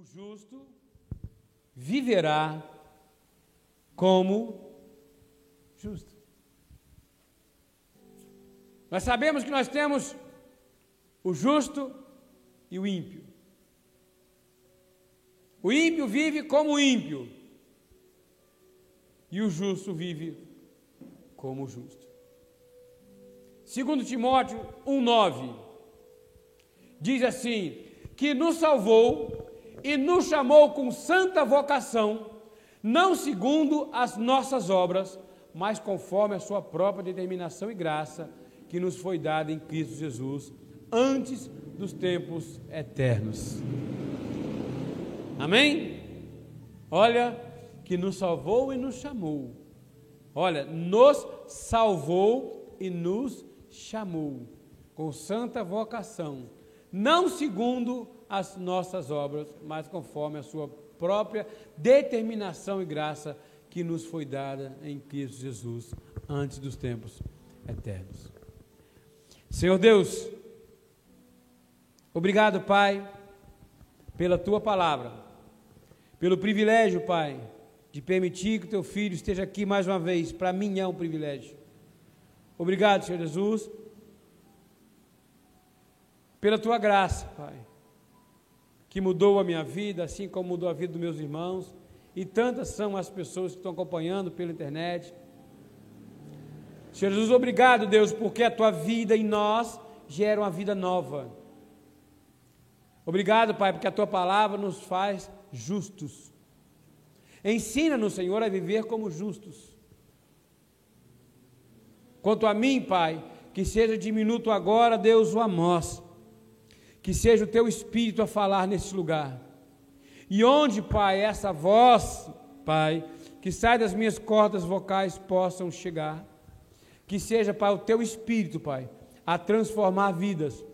O justo viverá como justo. Nós sabemos que nós temos o justo e o ímpio. O ímpio vive como ímpio, e o justo vive como justo. Segundo Timóteo 1:9 diz assim: que nos salvou e nos chamou com santa vocação, não segundo as nossas obras, mas conforme a sua própria determinação e graça, que nos foi dada em Cristo Jesus antes dos tempos eternos. Amém? Olha, que nos salvou e nos chamou. Olha, nos salvou e nos chamou com santa vocação, não segundo as nossas obras, mas conforme a sua própria determinação e graça que nos foi dada em Cristo Jesus antes dos tempos eternos. Senhor Deus, obrigado, Pai, pela tua palavra, pelo privilégio, Pai, de permitir que teu filho esteja aqui mais uma vez. Para mim é um privilégio. Obrigado, Senhor Jesus, pela tua graça, Pai que mudou a minha vida, assim como mudou a vida dos meus irmãos, e tantas são as pessoas que estão acompanhando pela internet. Jesus, obrigado, Deus, porque a tua vida em nós gera uma vida nova. Obrigado, Pai, porque a tua palavra nos faz justos. Ensina-nos, Senhor, a viver como justos. Quanto a mim, Pai, que seja diminuto agora, Deus, o amós que seja o teu espírito a falar nesse lugar. E onde, Pai, essa voz, Pai, que sai das minhas cordas vocais possam chegar. Que seja, Pai, o teu espírito, Pai, a transformar vidas,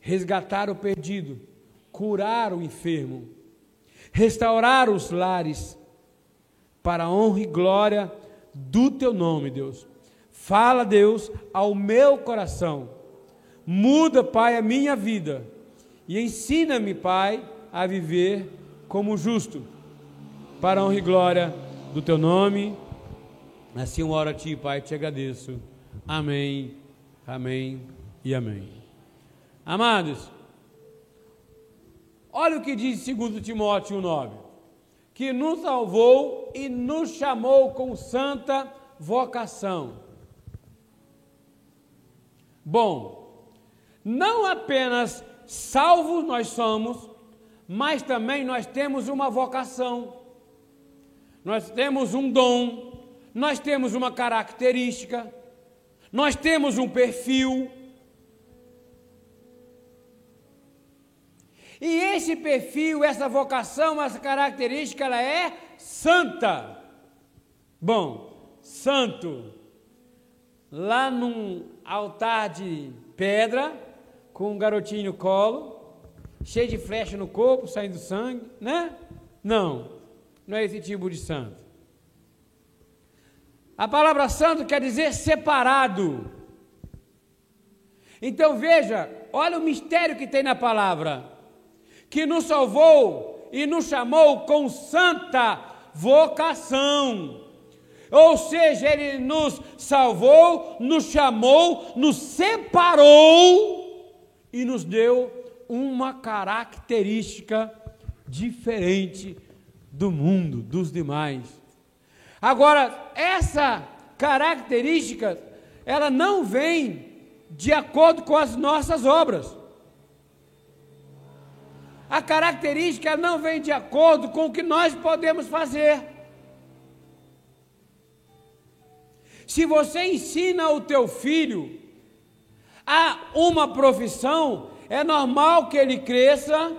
resgatar o perdido, curar o enfermo, restaurar os lares, para a honra e glória do teu nome, Deus. Fala, Deus, ao meu coração. Muda, Pai, a minha vida e ensina-me, Pai, a viver como justo, para a honra e glória do Teu nome. Assim eu oro a Ti, Pai, te agradeço. Amém, amém e amém. Amados, olha o que diz 2 Timóteo 1,9: que nos salvou e nos chamou com santa vocação. Bom, não apenas salvos nós somos, mas também nós temos uma vocação, nós temos um dom, nós temos uma característica, nós temos um perfil. E esse perfil, essa vocação, essa característica, ela é santa. Bom, santo, lá num altar de pedra, com um garotinho no colo, cheio de flecha no corpo, saindo sangue, né? Não, não é esse tipo de santo. A palavra santo quer dizer separado. Então veja, olha o mistério que tem na palavra, que nos salvou e nos chamou com santa vocação. Ou seja, ele nos salvou, nos chamou, nos separou e nos deu uma característica diferente do mundo, dos demais. Agora, essa característica, ela não vem de acordo com as nossas obras. A característica não vem de acordo com o que nós podemos fazer. Se você ensina o teu filho há uma profissão, é normal que ele cresça,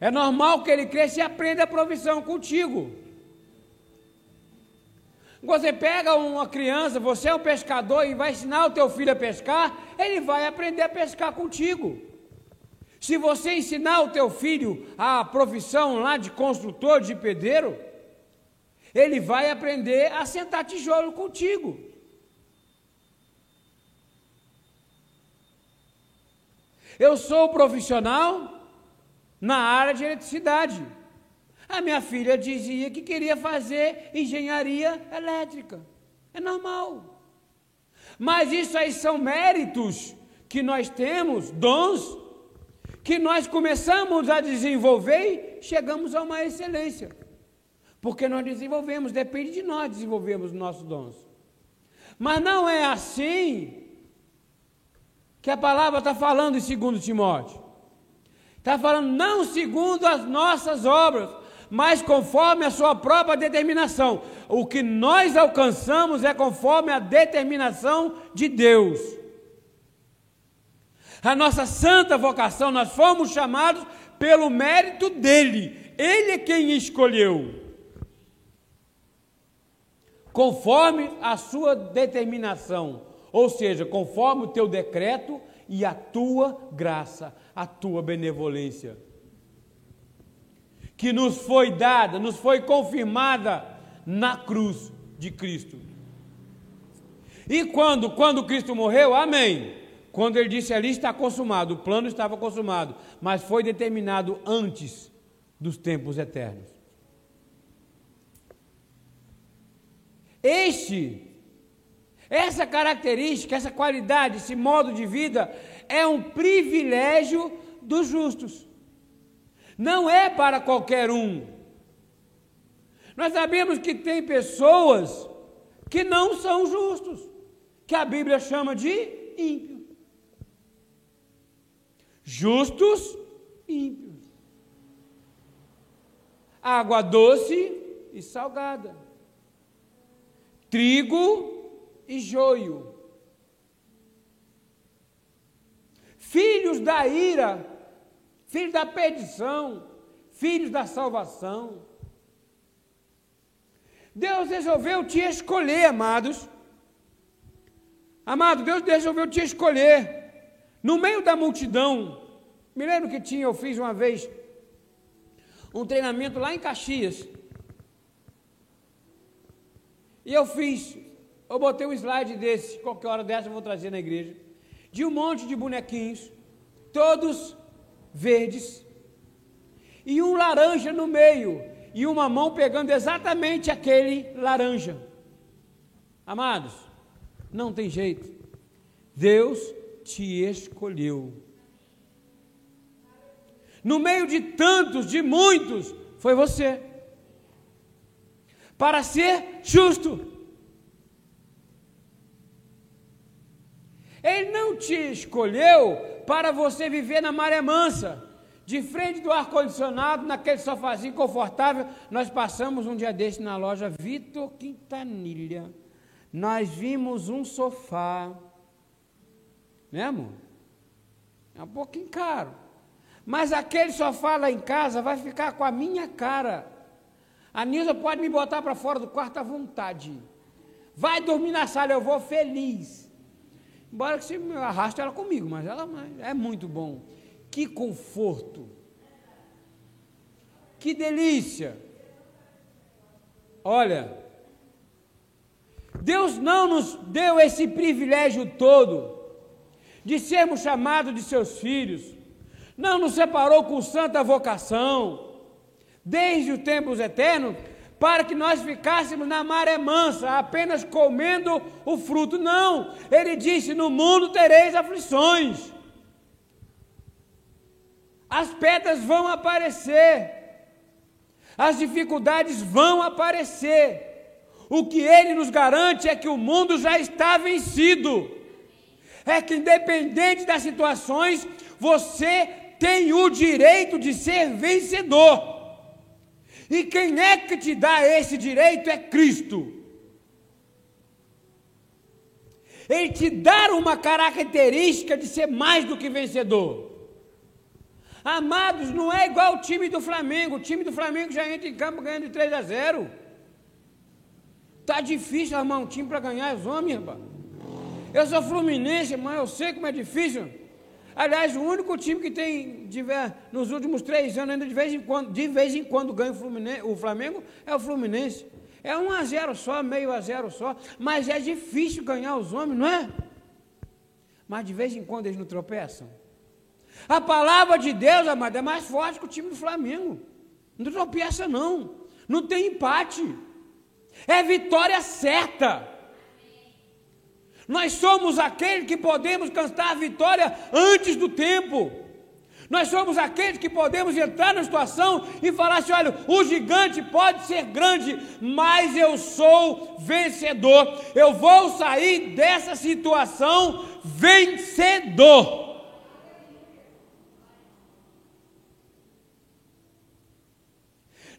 é normal que ele cresça e aprenda a profissão contigo. Você pega uma criança, você é um pescador e vai ensinar o teu filho a pescar, ele vai aprender a pescar contigo. Se você ensinar o teu filho a profissão lá de construtor, de pedreiro, ele vai aprender a sentar tijolo contigo. Eu sou profissional, na área de eletricidade. A minha filha dizia que queria fazer engenharia elétrica. É normal. Mas isso aí são méritos que nós temos, dons, que nós começamos a desenvolver e chegamos a uma excelência. Porque nós desenvolvemos, depende de nós desenvolvermos nossos dons. Mas não é assim que a palavra está falando em 2 Timóteo. Está falando não segundo as nossas obras, mas conforme a sua própria determinação. O que nós alcançamos é conforme a determinação de Deus. A nossa santa vocação, nós fomos chamados pelo mérito dele. Ele é quem escolheu. Conforme a sua determinação, ou seja, conforme o teu decreto e a tua graça, a tua benevolência que nos foi dada, nos foi confirmada na cruz de Cristo. E quando, quando Cristo morreu, amém. Quando ele disse ali está consumado, o plano estava consumado, mas foi determinado antes dos tempos eternos. Este, essa característica, essa qualidade, esse modo de vida é um privilégio dos justos não é para qualquer um. Nós sabemos que tem pessoas que não são justos, que a Bíblia chama de ímpios. Justos, ímpios. Água doce e salgada. Trigo e joio. Filhos da ira filhos da perdição, filhos da salvação. Deus resolveu te escolher, amados. Amado, Deus resolveu te escolher. No meio da multidão, me lembro que tinha, eu fiz uma vez um treinamento lá em Caxias. E eu fiz, eu botei um slide desse, qualquer hora dessa eu vou trazer na igreja, de um monte de bonequinhos, todos verdes e um laranja no meio e uma mão pegando exatamente aquele laranja. Amados, não tem jeito. Deus te escolheu. No meio de tantos, de muitos, foi você. Para ser justo. Ele não te escolheu para você viver na maré mansa, de frente do ar-condicionado, naquele sofazinho confortável. Nós passamos um dia desse na loja Vitor Quintanilha. Nós vimos um sofá, né, amor? É um pouquinho caro. Mas aquele sofá lá em casa vai ficar com a minha cara. A Nilza pode me botar para fora do quarto à vontade. Vai dormir na sala, eu vou feliz. Embora que você arraste ela comigo, mas ela é muito bom. Que conforto. Que delícia. Olha, Deus não nos deu esse privilégio todo de sermos chamados de seus filhos. Não nos separou com santa vocação. Desde os tempos eternos, para que nós ficássemos na maré mansa, apenas comendo o fruto. Não, ele disse: No mundo tereis aflições, as pedras vão aparecer, as dificuldades vão aparecer. O que ele nos garante é que o mundo já está vencido. É que, independente das situações, você tem o direito de ser vencedor. E quem é que te dá esse direito é Cristo. Ele te dá uma característica de ser mais do que vencedor. Amados, não é igual o time do Flamengo. O time do Flamengo já entra em campo ganhando de 3 a 0. Tá difícil armar um time para ganhar os homens, rapaz. Eu sou fluminense, mas eu sei como é difícil. Aliás, o único time que tem nos últimos três anos, ainda de vez em quando, de vez em quando ganha o, o Flamengo, é o Fluminense. É um a zero só, meio a zero só, mas é difícil ganhar os homens, não é? Mas de vez em quando eles não tropeçam. A palavra de Deus, amado, é mais forte que o time do Flamengo. Não tropeça, não. Não tem empate. É vitória certa. Nós somos aqueles que podemos cantar a vitória antes do tempo. Nós somos aqueles que podemos entrar na situação e falar assim: olha, o gigante pode ser grande, mas eu sou vencedor. Eu vou sair dessa situação vencedor.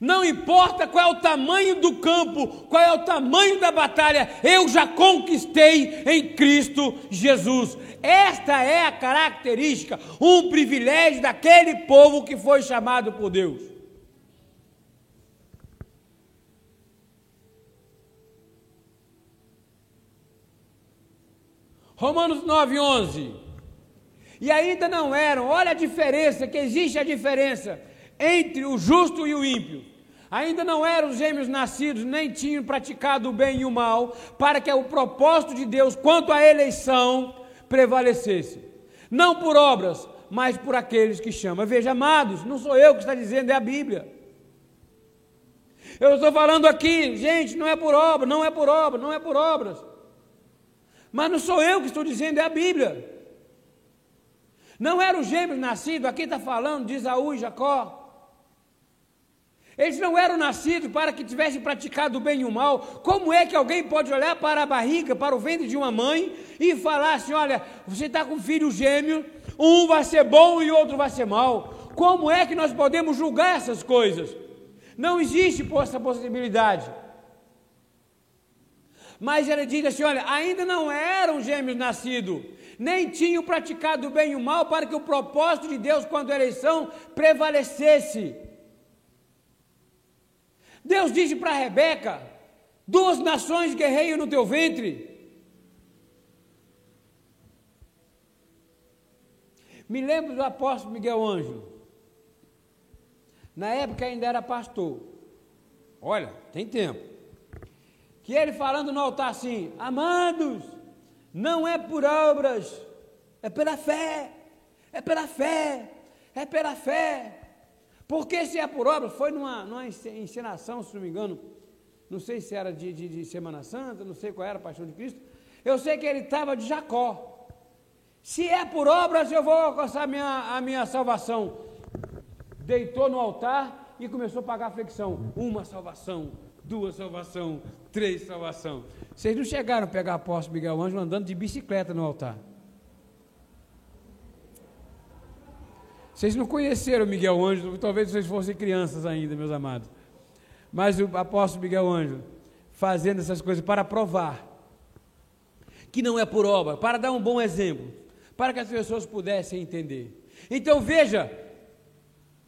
Não importa qual é o tamanho do campo, qual é o tamanho da batalha, eu já conquistei em Cristo Jesus. Esta é a característica, um privilégio daquele povo que foi chamado por Deus. Romanos 9, 11. E ainda não eram, olha a diferença, que existe a diferença entre o justo e o ímpio. Ainda não eram gêmeos nascidos, nem tinham praticado o bem e o mal, para que o propósito de Deus quanto à eleição prevalecesse. Não por obras, mas por aqueles que chamam. Veja, amados, não sou eu que está dizendo, é a Bíblia. Eu estou falando aqui, gente, não é por obra, não é por obra, não é por obras. Mas não sou eu que estou dizendo, é a Bíblia. Não eram gêmeos nascidos, aqui está falando de Isaú e Jacó. Eles não eram nascidos para que tivessem praticado o bem e o mal. Como é que alguém pode olhar para a barriga, para o ventre de uma mãe e falar assim: olha, você está com um filho gêmeo, um vai ser bom e outro vai ser mal? Como é que nós podemos julgar essas coisas? Não existe essa possibilidade. Mas ele diz assim: olha, ainda não eram gêmeos nascidos, nem tinham praticado o bem e o mal para que o propósito de Deus quando a eleição prevalecesse. Deus disse para Rebeca: duas nações guerreiam no teu ventre. Me lembro do apóstolo Miguel Ângelo. Na época ainda era pastor. Olha, tem tempo. Que ele falando no altar assim: Amados, não é por obras, é pela fé, é pela fé, é pela fé. Porque se é por obra, foi numa, numa encenação, se não me engano, não sei se era de, de, de Semana Santa, não sei qual era a paixão de Cristo. Eu sei que ele estava de Jacó. Se é por obras, eu vou alcançar a minha, a minha salvação. Deitou no altar e começou a pagar a flexão. Uma salvação, duas salvação, três salvação. Vocês não chegaram a pegar apóstolo Miguel Ângelo andando de bicicleta no altar. Vocês não conheceram Miguel Ângelo, talvez vocês fossem crianças ainda, meus amados. Mas o apóstolo Miguel Ângelo fazendo essas coisas para provar que não é por obra, para dar um bom exemplo, para que as pessoas pudessem entender. Então veja,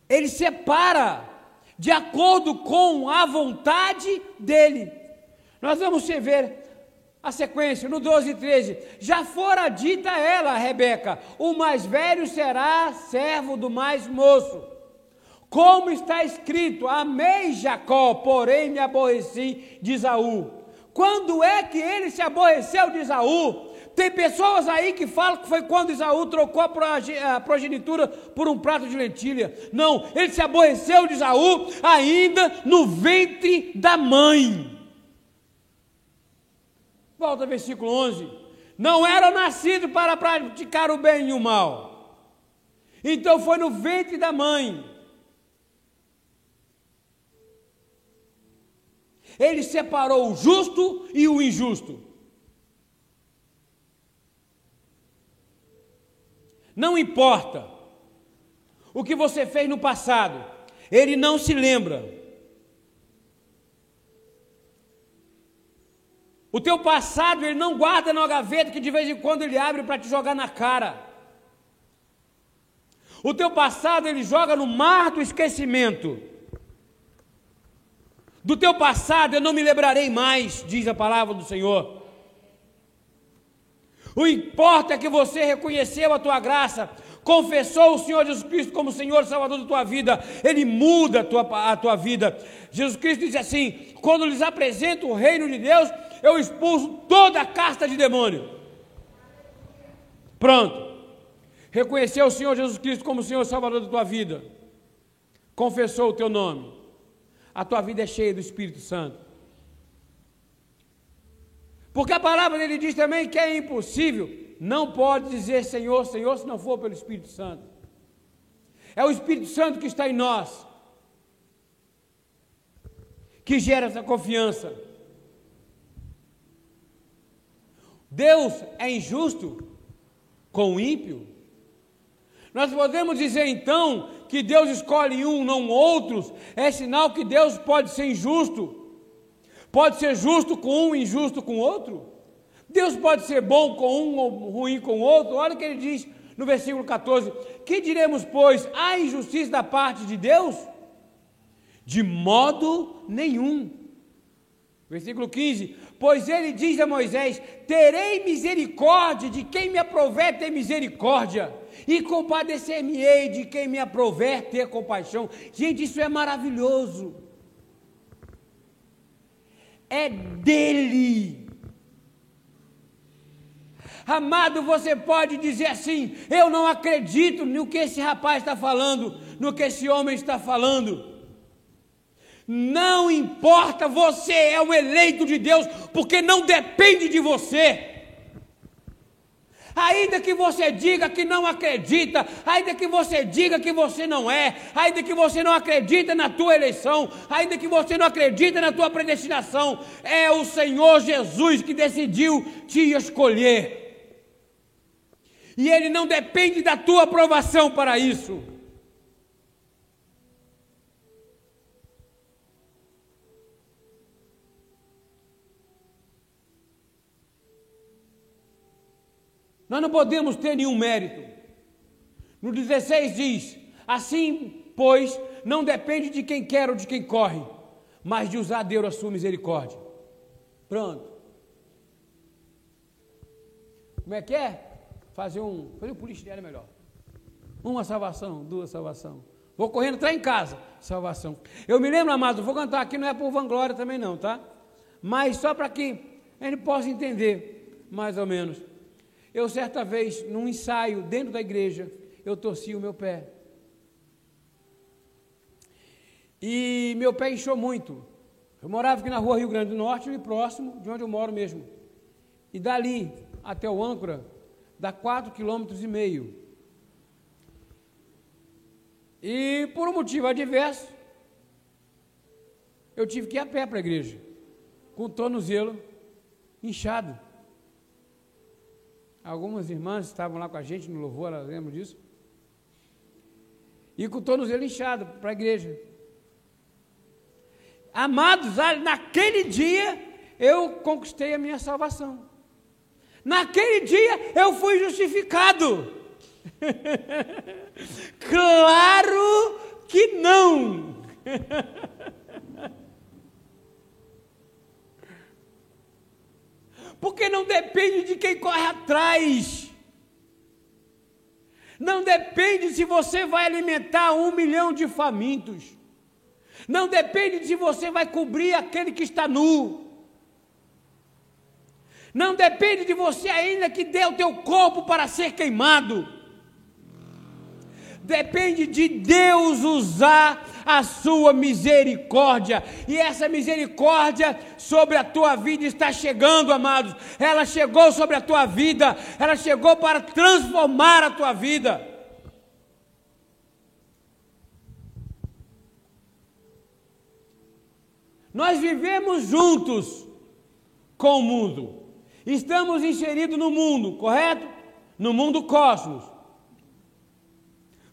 ele separa de acordo com a vontade dele. Nós vamos ver a sequência, no 12 e 13, já fora dita ela, Rebeca, o mais velho será servo do mais moço. Como está escrito, amei Jacó, porém me aborreci de Isaú. Quando é que ele se aborreceu de Isaú? Tem pessoas aí que falam que foi quando Isaú trocou a progenitura por um prato de lentilha. Não, ele se aborreceu de Isaú ainda no ventre da mãe. Volta versículo 11. Não era nascido para praticar o bem e o mal. Então foi no ventre da mãe. Ele separou o justo e o injusto. Não importa o que você fez no passado, ele não se lembra. O teu passado ele não guarda na gaveta que de vez em quando ele abre para te jogar na cara. O teu passado ele joga no mar do esquecimento. Do teu passado eu não me lembrarei mais, diz a palavra do Senhor. O importa é que você reconheceu a tua graça, confessou o Senhor Jesus Cristo como Senhor e Salvador da tua vida, Ele muda a tua, a tua vida. Jesus Cristo diz assim: quando lhes apresenta o reino de Deus, eu expulso toda a casta de demônio. Pronto. reconheceu o Senhor Jesus Cristo como o Senhor Salvador da tua vida, confessou o teu nome, a tua vida é cheia do Espírito Santo. Porque a palavra dele diz também que é impossível, não pode dizer Senhor, Senhor, se não for pelo Espírito Santo. É o Espírito Santo que está em nós, que gera essa confiança. Deus é injusto com o ímpio? Nós podemos dizer então que Deus escolhe um, não outros, é sinal que Deus pode ser injusto. Pode ser justo com um, injusto com outro? Deus pode ser bom com um ou ruim com outro? Olha o que ele diz no versículo 14: Que diremos, pois, há injustiça da parte de Deus? De modo nenhum. Versículo 15: Pois ele diz a Moisés: Terei misericórdia de quem me aprover ter misericórdia, e compadecer-me-ei de quem me aprover ter compaixão. Gente, isso é maravilhoso. É dele. Amado, você pode dizer assim: Eu não acredito no que esse rapaz está falando, no que esse homem está falando. Não importa, você é o eleito de Deus, porque não depende de você. Ainda que você diga que não acredita, ainda que você diga que você não é, ainda que você não acredita na tua eleição, ainda que você não acredita na tua predestinação, é o Senhor Jesus que decidiu te escolher. E ele não depende da tua aprovação para isso. Nós não podemos ter nenhum mérito. No 16 diz: Assim, pois, não depende de quem quer ou de quem corre, mas de usar Deus a sua misericórdia. Pronto. Como é que é? Fazer um. Fazer um policial é melhor. Uma salvação, duas salvação. Vou correndo, entrar em casa. Salvação. Eu me lembro, amado, vou cantar aqui, não é por vanglória também não, tá? Mas só para que gente possa entender, mais ou menos. Eu, certa vez, num ensaio dentro da igreja, eu torci o meu pé. E meu pé inchou muito. Eu morava aqui na rua Rio Grande do Norte, e próximo de onde eu moro mesmo. E dali até o âncora, dá quatro quilômetros e meio. E por um motivo adverso, eu tive que ir a pé para a igreja, com o tornozelo inchado. Algumas irmãs estavam lá com a gente no louvor, elas lembram disso. E com o tornozelo inchado para a igreja. Amados, naquele dia eu conquistei a minha salvação. Naquele dia eu fui justificado. claro que não. porque não depende de quem corre atrás. Não depende se você vai alimentar um milhão de famintos. Não depende se você vai cobrir aquele que está nu. Não depende de você ainda que dê o teu corpo para ser queimado. Depende de Deus usar a sua misericórdia. E essa misericórdia sobre a tua vida está chegando, amados. Ela chegou sobre a tua vida, ela chegou para transformar a tua vida. Nós vivemos juntos com o mundo. Estamos inseridos no mundo, correto? No mundo cosmos.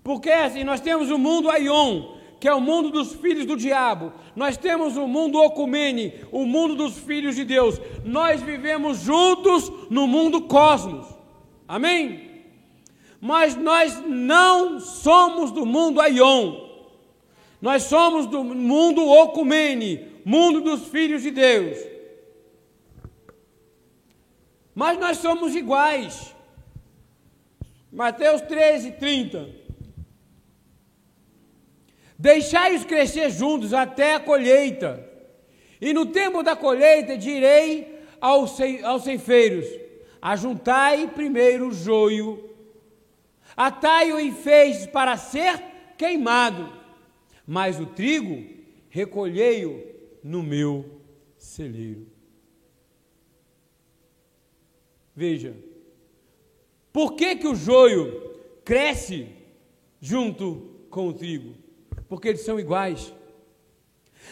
Porque assim, nós temos o mundo Aion, que é o mundo dos filhos do diabo. Nós temos o mundo Ocumene, o mundo dos filhos de Deus. Nós vivemos juntos no mundo cosmos. Amém? Mas nós não somos do mundo Aion. Nós somos do mundo Ocumene, mundo dos filhos de Deus. Mas nós somos iguais. Mateus 13, 30. Deixai-os crescer juntos até a colheita. E no tempo da colheita direi aos ceifeiros: ajuntai primeiro o joio, atai-o em feixes para ser queimado, mas o trigo recolhei-o no meu celeiro. Veja, por que, que o joio cresce junto com o trigo? Porque eles são iguais.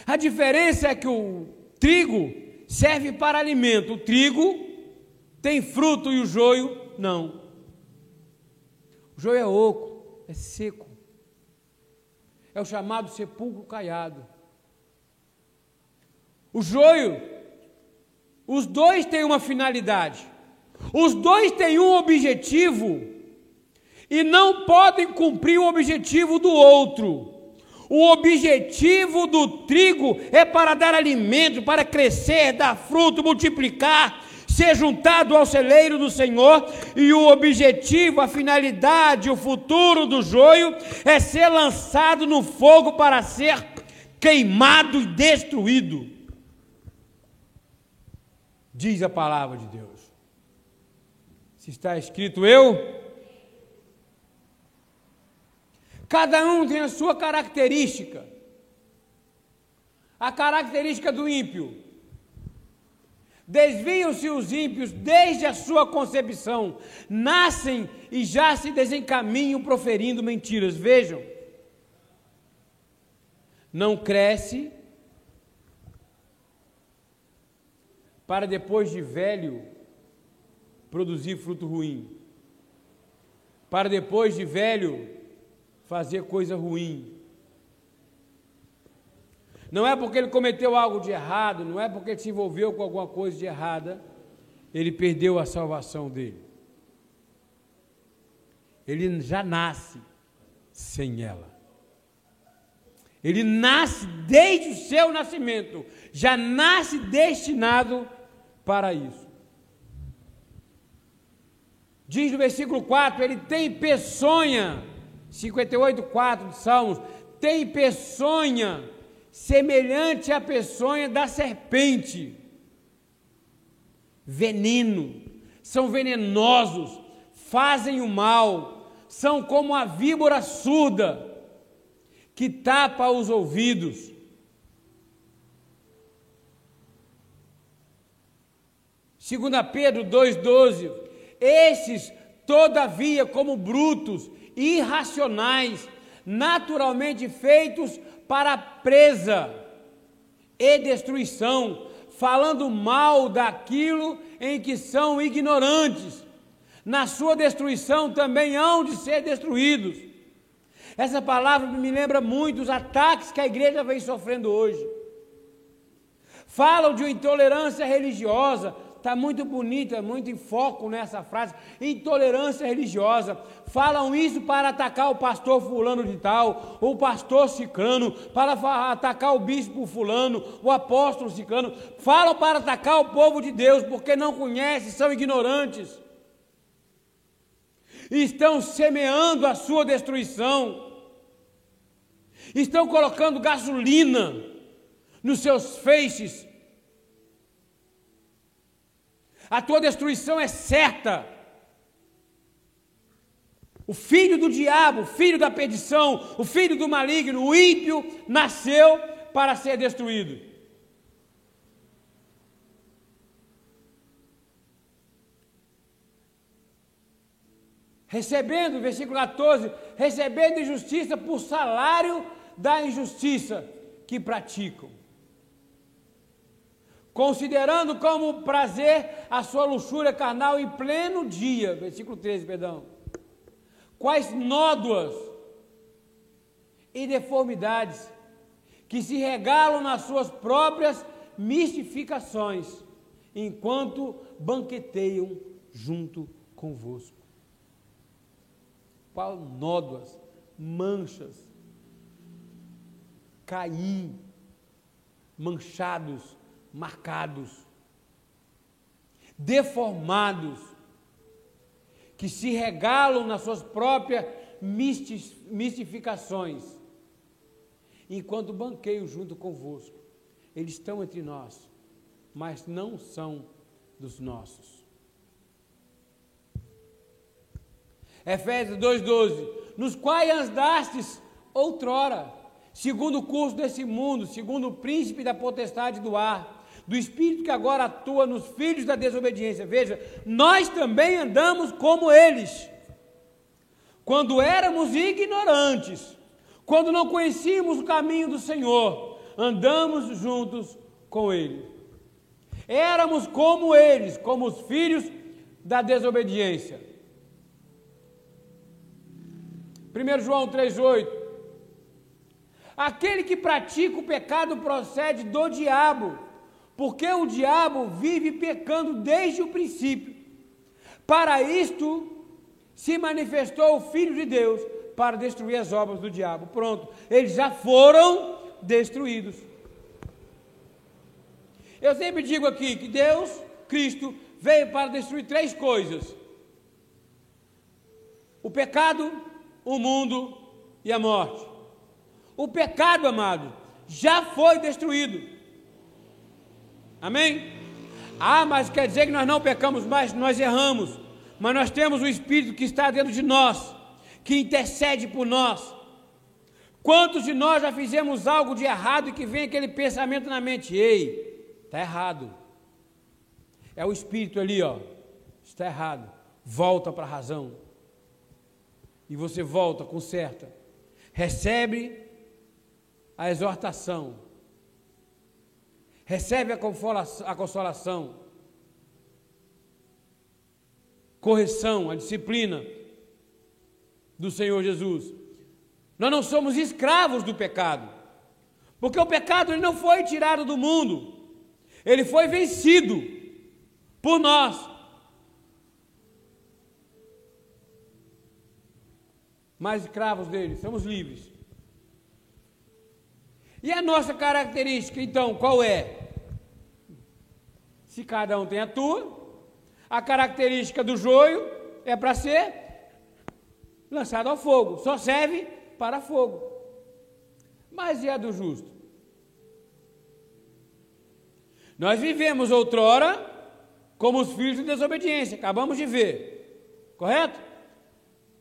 A diferença é que o trigo serve para alimento, o trigo tem fruto e o joio não. O joio é oco, é seco. É o chamado sepulcro caiado. O joio, os dois têm uma finalidade. Os dois têm um objetivo e não podem cumprir o objetivo do outro. O objetivo do trigo é para dar alimento, para crescer, dar fruto, multiplicar, ser juntado ao celeiro do Senhor, e o objetivo, a finalidade, o futuro do joio é ser lançado no fogo para ser queimado e destruído. Diz a palavra de Deus. Se está escrito eu, Cada um tem a sua característica. A característica do ímpio. Desviam-se os ímpios desde a sua concepção, nascem e já se desencaminham proferindo mentiras. Vejam, não cresce para depois de velho produzir fruto ruim, para depois de velho fazer coisa ruim. Não é porque ele cometeu algo de errado, não é porque ele se envolveu com alguma coisa de errada, ele perdeu a salvação dele. Ele já nasce sem ela. Ele nasce desde o seu nascimento, já nasce destinado para isso. Diz no versículo 4: ele tem peçonha 58, 4 de Salmos, tem peçonha semelhante à peçonha da serpente. Veneno, são venenosos, fazem o mal, são como a víbora surda que tapa os ouvidos. Segunda Pedro 2:12. Esses, todavia, como brutos, irracionais, naturalmente feitos para presa e destruição, falando mal daquilo em que são ignorantes. Na sua destruição também hão de ser destruídos. Essa palavra me lembra muito os ataques que a igreja vem sofrendo hoje. Falam de intolerância religiosa, está muito bonita, muito em foco nessa frase, intolerância religiosa. Falam isso para atacar o pastor fulano de tal, o pastor ciclano, para atacar o bispo fulano, o apóstolo ciclano. Falam para atacar o povo de Deus, porque não conhecem, são ignorantes. Estão semeando a sua destruição. Estão colocando gasolina nos seus feixes a tua destruição é certa. O filho do diabo, o filho da perdição, o filho do maligno, o ímpio, nasceu para ser destruído. Recebendo, versículo 14, recebendo injustiça por salário da injustiça que praticam considerando como prazer a sua luxúria carnal em pleno dia. Versículo 13, perdão. Quais nódoas e deformidades que se regalam nas suas próprias mistificações, enquanto banqueteiam junto convosco. Qual nódoas, manchas, Caim, manchados marcados, deformados, que se regalam nas suas próprias mistificações, enquanto banqueio junto convosco. Eles estão entre nós, mas não são dos nossos. Efésios 2,12. Nos quais andastes outrora, segundo o curso desse mundo, segundo o príncipe da potestade do ar, do espírito que agora atua nos filhos da desobediência. Veja, nós também andamos como eles. Quando éramos ignorantes, quando não conhecíamos o caminho do Senhor, andamos juntos com ele. Éramos como eles, como os filhos da desobediência. 1 João 3,8 Aquele que pratica o pecado procede do diabo, porque o diabo vive pecando desde o princípio. Para isto se manifestou o Filho de Deus para destruir as obras do diabo. Pronto, eles já foram destruídos. Eu sempre digo aqui que Deus, Cristo, veio para destruir três coisas: o pecado, o mundo e a morte. O pecado, amado, já foi destruído. Amém? Ah, mas quer dizer que nós não pecamos mais, nós erramos. Mas nós temos o Espírito que está dentro de nós, que intercede por nós. Quantos de nós já fizemos algo de errado e que vem aquele pensamento na mente? Ei, está errado. É o Espírito ali, ó. Está errado. Volta para a razão. E você volta, conserta. Recebe a exortação, recebe a consolação, correção, a disciplina do Senhor Jesus. Nós não somos escravos do pecado, porque o pecado ele não foi tirado do mundo, ele foi vencido por nós. Mas escravos dele, somos livres. E a nossa característica, então, qual é? Se cada um tem a tua, a característica do joio é para ser lançado ao fogo, só serve para fogo. Mas e a do justo? Nós vivemos outrora como os filhos de desobediência, acabamos de ver, correto?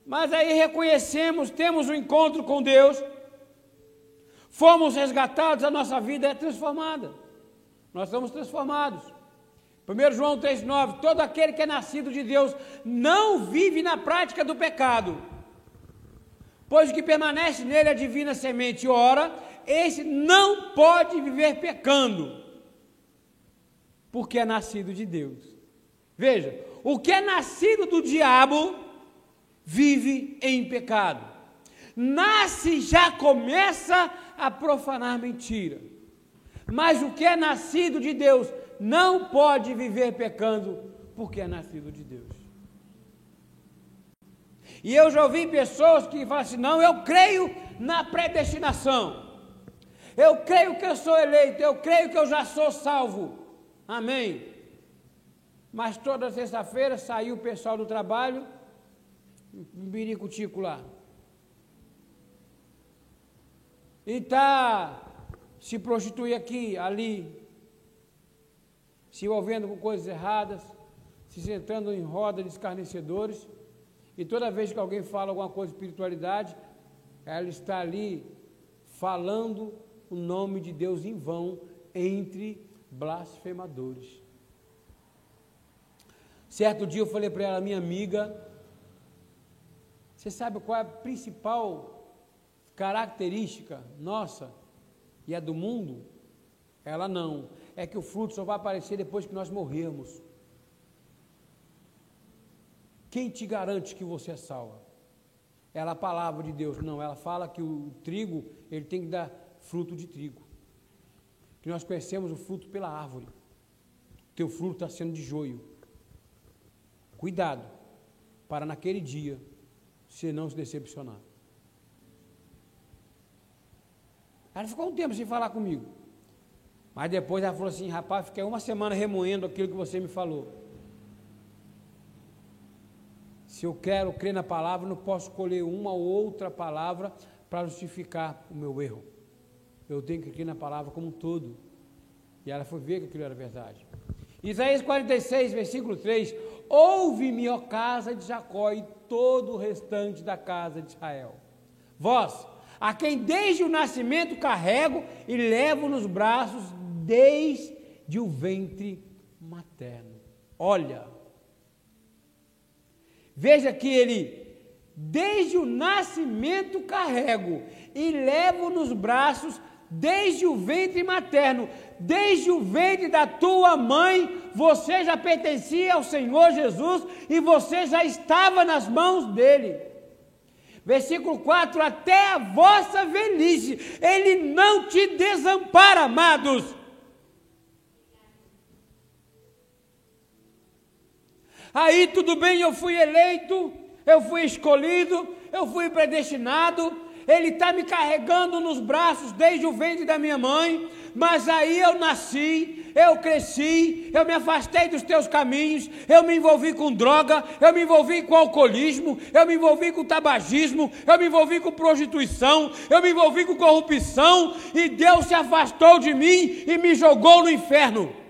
Mas aí reconhecemos, temos um encontro com Deus fomos resgatados, a nossa vida é transformada. Nós somos transformados. 1 João 3,9: Todo aquele que é nascido de Deus não vive na prática do pecado, pois o que permanece nele é a divina semente. Ora, esse não pode viver pecando, porque é nascido de Deus. Veja, o que é nascido do diabo vive em pecado. Nasce já começa a profanar mentira. Mas o que é nascido de Deus não pode viver pecando, porque é nascido de Deus. E eu já ouvi pessoas que falam assim: não, eu creio na predestinação. Eu creio que eu sou eleito, eu creio que eu já sou salvo. Amém. Mas toda sexta-feira saiu o pessoal do trabalho, um biricutico lá. e está se prostituir aqui, ali, se envolvendo com coisas erradas, se sentando em roda de escarnecedores, e toda vez que alguém fala alguma coisa de espiritualidade, ela está ali falando o nome de Deus em vão entre blasfemadores. Certo dia eu falei para ela, minha amiga, você sabe qual é a principal característica nossa e a do mundo, ela não. É que o fruto só vai aparecer depois que nós morrermos. Quem te garante que você é salva? Ela a palavra de Deus. Não, ela fala que o trigo, ele tem que dar fruto de trigo. Que nós conhecemos o fruto pela árvore. Teu fruto está sendo de joio. Cuidado, para naquele dia você não se decepcionar. Ela ficou um tempo sem falar comigo. Mas depois ela falou assim: rapaz, fiquei uma semana remoendo aquilo que você me falou. Se eu quero crer na palavra, não posso escolher uma ou outra palavra para justificar o meu erro. Eu tenho que crer na palavra como um todo. E ela foi ver que aquilo era verdade. Isaías 46, versículo 3: Ouve-me, ó casa de Jacó, e todo o restante da casa de Israel. Vós, a quem desde o nascimento carrego e levo nos braços desde o ventre materno. Olha, veja que ele, desde o nascimento carrego e levo nos braços desde o ventre materno, desde o ventre da tua mãe, você já pertencia ao Senhor Jesus e você já estava nas mãos dele. Versículo 4: Até a vossa velhice, ele não te desampara, amados. Aí tudo bem, eu fui eleito, eu fui escolhido, eu fui predestinado, ele está me carregando nos braços desde o ventre da minha mãe, mas aí eu nasci, eu cresci, eu me afastei dos teus caminhos, eu me envolvi com droga, eu me envolvi com alcoolismo, eu me envolvi com tabagismo, eu me envolvi com prostituição, eu me envolvi com corrupção, e Deus se afastou de mim e me jogou no inferno.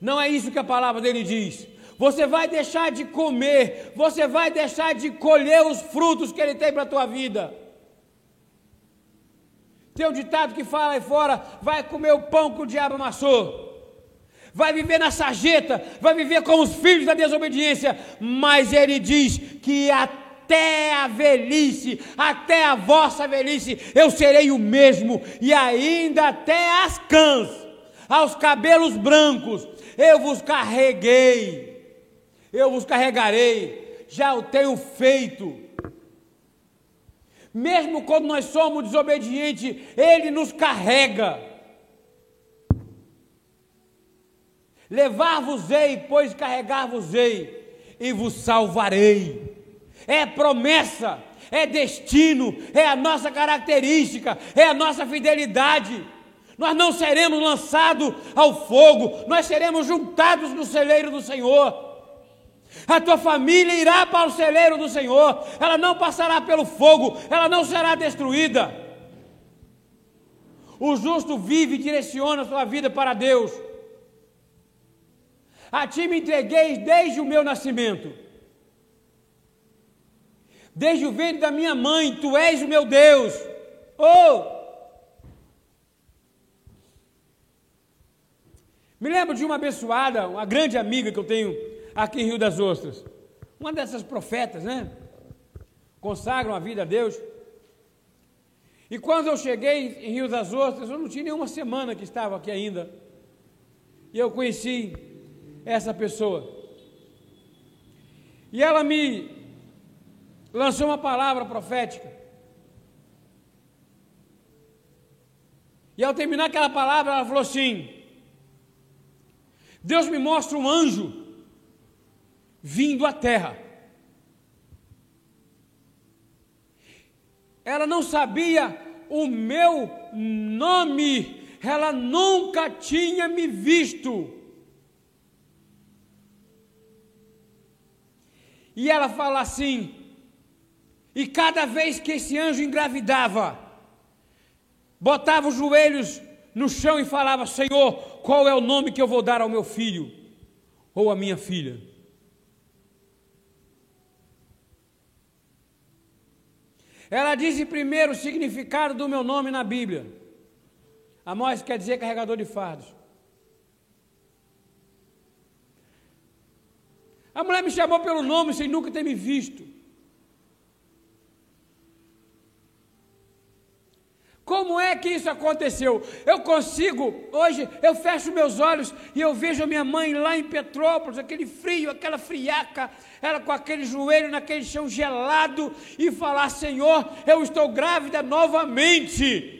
Não é isso que a palavra dele diz você vai deixar de comer, você vai deixar de colher os frutos que Ele tem para a tua vida. Tem um ditado que fala aí fora: vai comer o pão que o diabo amassou. Vai viver na sarjeta, vai viver como os filhos da desobediência, mas ele diz que até a velhice, até a vossa velhice, eu serei o mesmo, e ainda até as cãs, aos cabelos brancos, eu vos carreguei eu vos carregarei, já o tenho feito. Mesmo quando nós somos desobedientes, Ele nos carrega. Levar-vos-ei, pois carregar-vos-ei, e vos salvarei. É promessa, é destino, é a nossa característica, é a nossa fidelidade. Nós não seremos lançados ao fogo, nós seremos juntados no celeiro do Senhor. A tua família irá para o celeiro do Senhor, ela não passará pelo fogo, ela não será destruída. O justo vive e direciona a sua vida para Deus. A ti me entreguei desde o meu nascimento. Desde o ventre da minha mãe, tu és o meu Deus. Oh! Me lembro de uma abençoada, uma grande amiga que eu tenho aqui em Rio das Ostras. Uma dessas profetas, né? Consagram a vida a Deus. E quando eu cheguei em Rio das Ostras, eu não tinha nenhuma semana que estava aqui ainda. E eu conheci essa pessoa. E ela me lançou uma palavra profética. E ao terminar aquela palavra, ela falou assim: Deus me mostra um anjo vindo à terra. Ela não sabia o meu nome, ela nunca tinha me visto. E ela fala assim, e cada vez que esse anjo engravidava, botava os joelhos no chão e falava: Senhor, qual é o nome que eu vou dar ao meu filho ou à minha filha? Ela disse primeiro o significado do meu nome na Bíblia. Amós quer dizer carregador de fardos. A mulher me chamou pelo nome sem nunca ter me visto. Como é que isso aconteceu? Eu consigo, hoje eu fecho meus olhos e eu vejo a minha mãe lá em Petrópolis, aquele frio, aquela friaca, ela com aquele joelho naquele chão gelado e falar: Senhor, eu estou grávida novamente.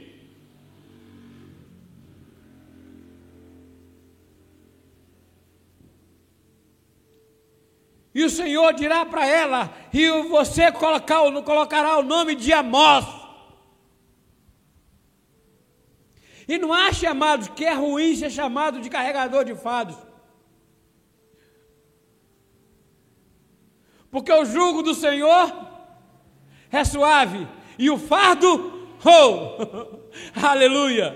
E o Senhor dirá para ela, e você colocar, colocará o nome de Amós. E não ache, amados, que é ruim ser chamado de carregador de fados. Porque o jugo do Senhor é suave e o fardo, oh, aleluia.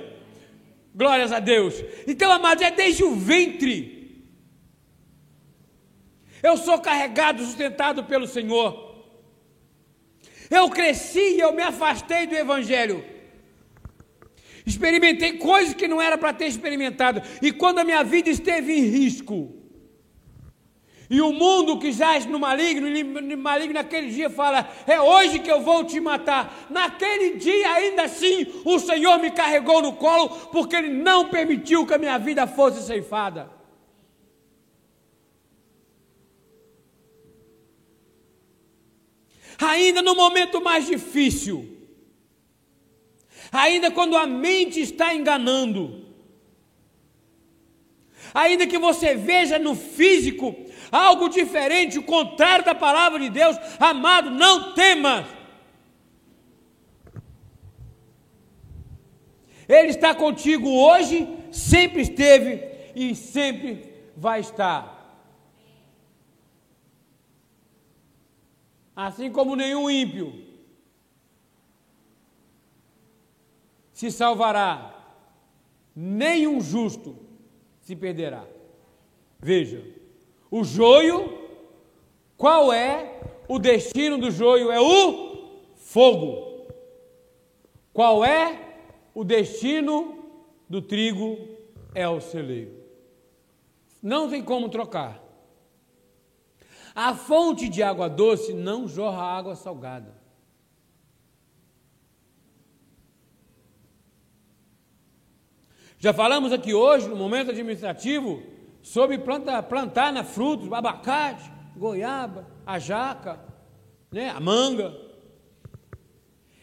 Glórias a Deus. Então, amados, é desde o ventre. Eu sou carregado, sustentado pelo Senhor. Eu cresci e eu me afastei do Evangelho. Experimentei coisas que não era para ter experimentado. E quando a minha vida esteve em risco, e o mundo que jaz no maligno, no maligno naquele dia fala: É hoje que eu vou te matar. Naquele dia, ainda assim, o Senhor me carregou no colo, porque Ele não permitiu que a minha vida fosse ceifada. Ainda no momento mais difícil, ainda quando a mente está enganando, ainda que você veja no físico algo diferente, o contrário da palavra de Deus, amado, não temas. Ele está contigo hoje, sempre esteve e sempre vai estar. Assim como nenhum ímpio se salvará, nenhum justo se perderá. Veja, o joio, qual é o destino do joio? É o fogo. Qual é o destino do trigo? É o celeiro. Não tem como trocar. A fonte de água doce não jorra água salgada. Já falamos aqui hoje, no momento administrativo, sobre planta, plantar na frutos, abacate, goiaba, a jaca, né, a manga.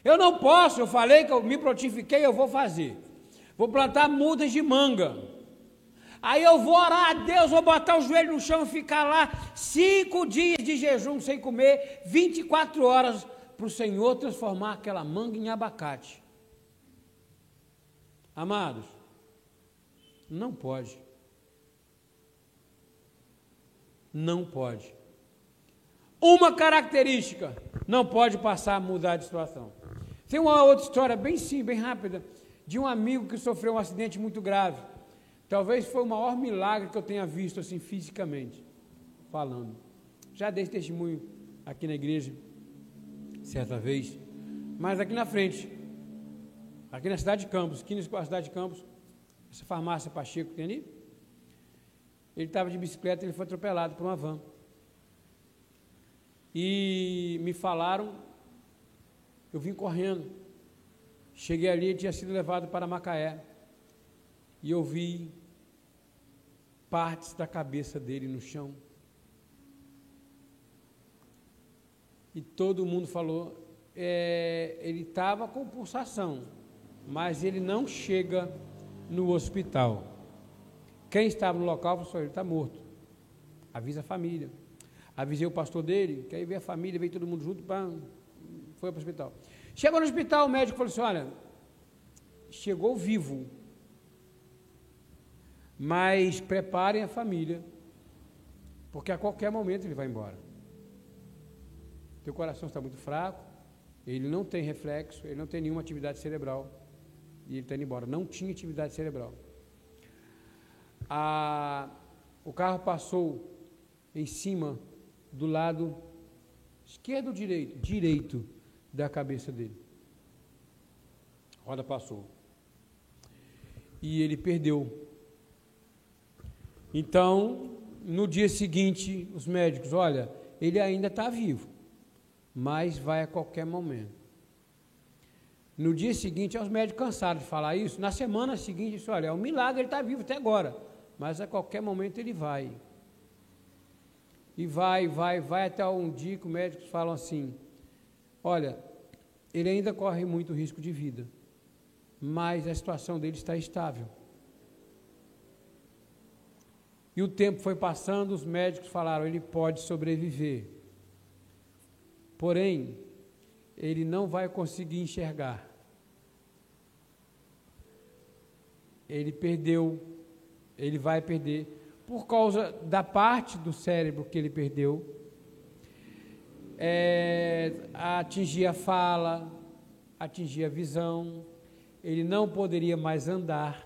Eu não posso, eu falei que eu me prontifiquei, eu vou fazer. Vou plantar mudas de manga. Aí eu vou orar a Deus, vou botar o joelho no chão e ficar lá cinco dias de jejum sem comer, 24 horas para o Senhor transformar aquela manga em abacate. Amados, não pode. Não pode. Uma característica não pode passar a mudar de situação. Tem uma outra história bem simples, bem rápida, de um amigo que sofreu um acidente muito grave. Talvez foi o maior milagre que eu tenha visto assim fisicamente, falando. Já dei testemunho aqui na igreja, certa vez, mas aqui na frente, aqui na cidade de Campos, aqui na cidade de Campos, essa farmácia Pacheco tem ali. Ele estava de bicicleta, ele foi atropelado por uma van. E me falaram, eu vim correndo. Cheguei ali, ele tinha sido levado para Macaé. E eu vi partes da cabeça dele no chão. E todo mundo falou, é, ele estava com pulsação, mas ele não chega no hospital. Quem estava no local falou: ele está morto. Avisa a família. Avisei o pastor dele, que aí veio a família, veio todo mundo junto, foi para o hospital. Chegou no hospital, o médico falou assim: olha, chegou vivo, mas preparem a família, porque a qualquer momento ele vai embora. Teu coração está muito fraco, ele não tem reflexo, ele não tem nenhuma atividade cerebral e ele está indo embora. Não tinha atividade cerebral. A, o carro passou em cima do lado esquerdo ou direito? Direito da cabeça dele. A roda passou. E ele perdeu. Então, no dia seguinte, os médicos, olha, ele ainda está vivo, mas vai a qualquer momento. No dia seguinte, os médicos cansados de falar isso. Na semana seguinte, disse: olha, é um milagre, ele está vivo até agora. Mas a qualquer momento ele vai. E vai, vai, vai até um dia que os médicos falam assim: olha, ele ainda corre muito risco de vida, mas a situação dele está estável. E o tempo foi passando, os médicos falaram: ele pode sobreviver. Porém, ele não vai conseguir enxergar. Ele perdeu, ele vai perder, por causa da parte do cérebro que ele perdeu, é, atingir a fala, atingir a visão, ele não poderia mais andar,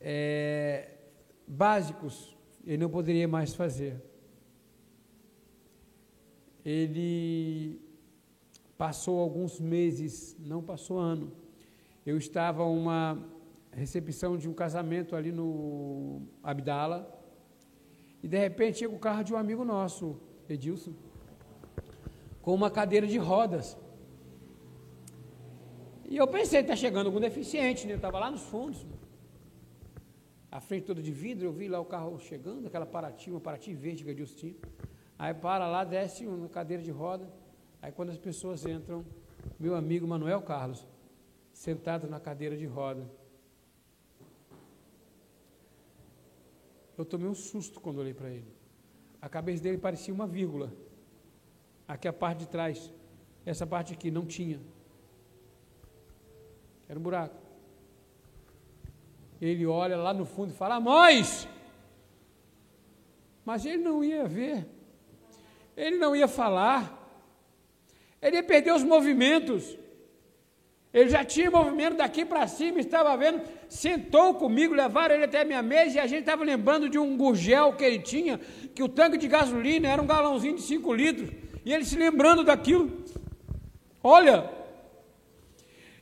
é, básicos ele não poderia mais fazer. Ele passou alguns meses, não passou ano. Eu estava uma recepção de um casamento ali no Abdala, e de repente chega o carro de um amigo nosso, Edilson, com uma cadeira de rodas. E eu pensei, está chegando algum deficiente, né? Eu estava lá nos fundos. A frente toda de vidro, eu vi lá o carro chegando, aquela Paraty, uma Paraty verde que a Deus tinha. Aí para lá, desce uma cadeira de roda. Aí quando as pessoas entram, meu amigo Manuel Carlos, sentado na cadeira de roda. Eu tomei um susto quando olhei para ele. A cabeça dele parecia uma vírgula. Aqui a parte de trás. Essa parte aqui não tinha. Era um buraco. Ele olha lá no fundo e fala: Amós! Mas ele não ia ver. Ele não ia falar. Ele ia perder os movimentos. Ele já tinha movimento daqui para cima, estava vendo, sentou comigo, levaram ele até a minha mesa e a gente estava lembrando de um gurgel que ele tinha, que o tanque de gasolina era um galãozinho de 5 litros, e ele se lembrando daquilo. Olha,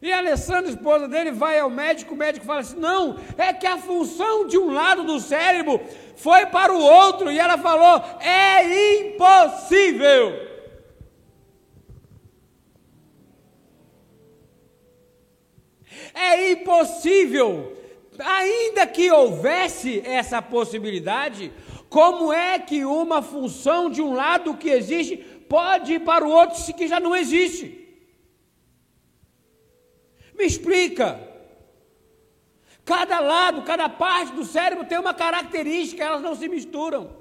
e a Alessandra, esposa dele, vai ao médico, o médico fala assim: não, é que a função de um lado do cérebro foi para o outro, e ela falou: é impossível. É impossível. Ainda que houvesse essa possibilidade, como é que uma função de um lado que existe pode ir para o outro se que já não existe? Me explica. Cada lado, cada parte do cérebro tem uma característica, elas não se misturam.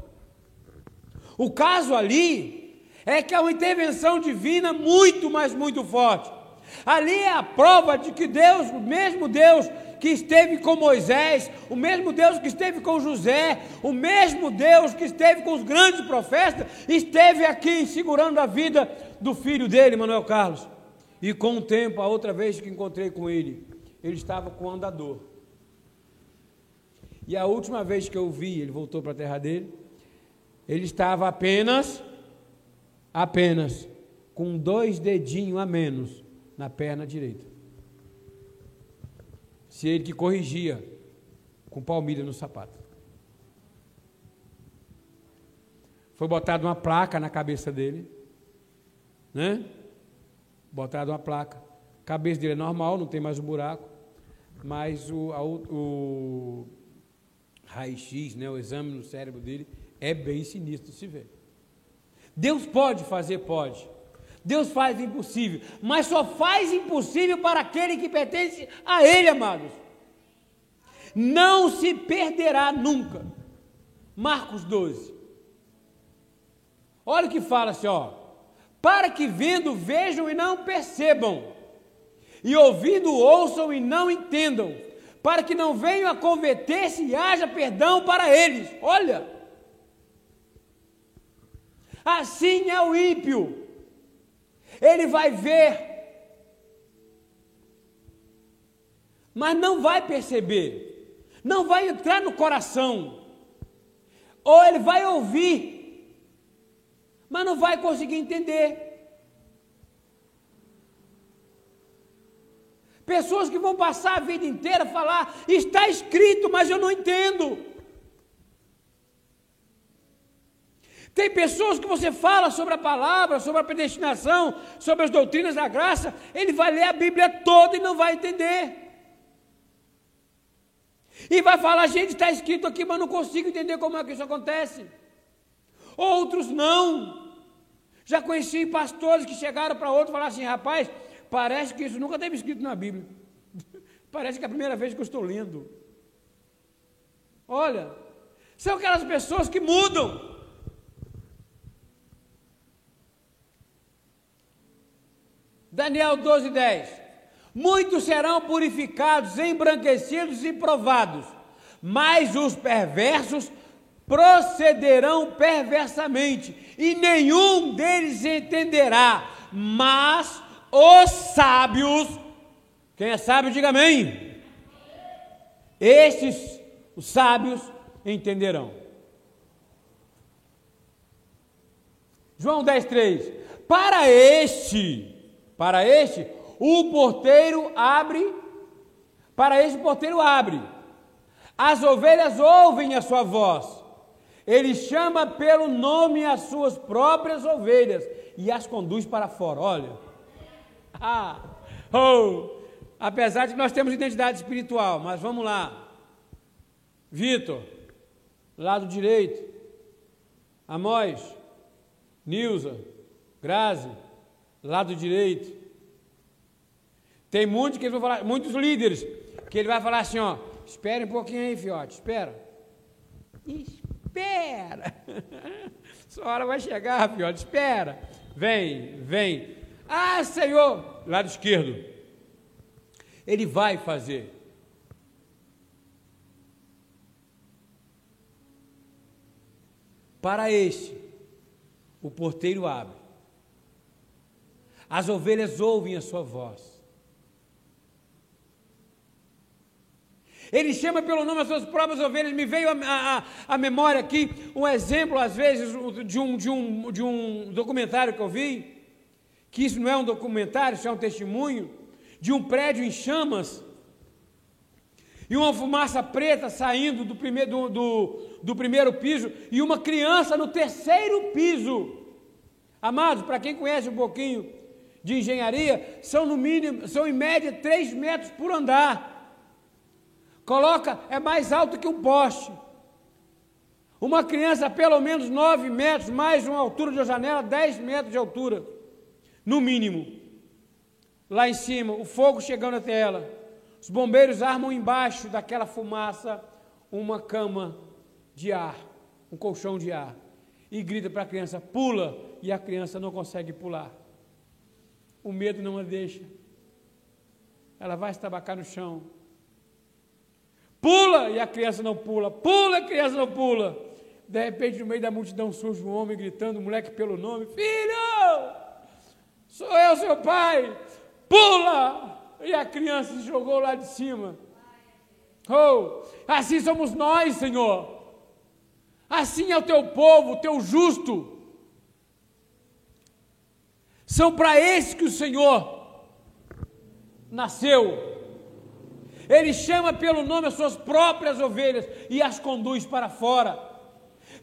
O caso ali é que é uma intervenção divina muito, mas muito forte. Ali é a prova de que Deus, o mesmo Deus que esteve com Moisés, o mesmo Deus que esteve com José, o mesmo Deus que esteve com os grandes profetas, esteve aqui segurando a vida do filho dele, Manuel Carlos. E com o tempo, a outra vez que encontrei com ele, ele estava com o andador. E a última vez que eu vi, ele voltou para a terra dele, ele estava apenas, apenas, com dois dedinhos a menos na perna direita. Se ele que corrigia com palmilha no sapato. Foi botada uma placa na cabeça dele, né? Botada uma placa. A cabeça dele é normal, não tem mais um buraco, mas o, a, o raio-x, né, o exame no cérebro dele, é bem sinistro se ver. Deus pode fazer, pode. Deus faz impossível, mas só faz impossível para aquele que pertence a Ele, amados. Não se perderá nunca. Marcos 12. Olha o que fala assim, ó. Para que vendo, vejam e não percebam, e ouvindo, ouçam e não entendam, para que não venham a converter-se e haja perdão para eles. Olha. Assim é o ímpio ele vai ver, mas não vai perceber, não vai entrar no coração, ou ele vai ouvir, mas não vai conseguir entender. Pessoas que vão passar a vida inteira falar, está escrito, mas eu não entendo. Tem pessoas que você fala sobre a palavra, sobre a predestinação, sobre as doutrinas da graça, ele vai ler a Bíblia toda e não vai entender. E vai falar, gente, está escrito aqui, mas não consigo entender como é que isso acontece. Outros não. Já conheci pastores que chegaram para outros e falaram assim, rapaz, parece que isso nunca teve escrito na Bíblia. parece que é a primeira vez que eu estou lendo. Olha, são aquelas pessoas que mudam. Daniel 12, 10. Muitos serão purificados, embranquecidos e provados, mas os perversos procederão perversamente, e nenhum deles entenderá. Mas os sábios, quem é sábio, diga amém. Estes os sábios entenderão. João 10, 3. Para este, para este, o porteiro abre, para este o porteiro abre. As ovelhas ouvem a sua voz. Ele chama pelo nome as suas próprias ovelhas e as conduz para fora. Olha. Ah, oh, apesar de que nós temos identidade espiritual, mas vamos lá. Vitor, lado direito. Amós, Nilza, Grazi, lado direito. Tem muitos que vão falar, muitos líderes que ele vai falar assim, ó, espere um pouquinho aí, fiote, espera. Espera. Sua hora vai chegar, fiote, espera. Vem, vem. Ah, Senhor, lado esquerdo. Ele vai fazer. Para este, o porteiro abre. As ovelhas ouvem a sua voz. Ele chama pelo nome as suas próprias ovelhas. Me veio a, memória aqui um exemplo, às vezes, de um, de, um, de um documentário que eu vi, que isso não é um documentário, isso é um testemunho, de um prédio em chamas e uma fumaça preta saindo do primeiro, do, do, do primeiro piso e uma criança no terceiro piso. Amados, para quem conhece um pouquinho de engenharia, são no mínimo, são em média 3 metros por andar. Coloca, é mais alto que um poste. Uma criança, pelo menos 9 metros, mais uma altura de janela, 10 metros de altura, no mínimo. Lá em cima, o fogo chegando até ela. Os bombeiros armam embaixo daquela fumaça uma cama de ar, um colchão de ar. E grita para a criança: pula! E a criança não consegue pular. O medo não a deixa. Ela vai estabacar no chão. Pula! E a criança não pula. Pula! E a criança não pula. De repente, no meio da multidão, surge um homem gritando, o moleque pelo nome: Filho! Sou eu, seu pai! Pula! E a criança se jogou lá de cima. Oh, assim somos nós, Senhor. Assim é o teu povo, o teu justo. São para esse que o Senhor nasceu. Ele chama pelo nome as suas próprias ovelhas e as conduz para fora.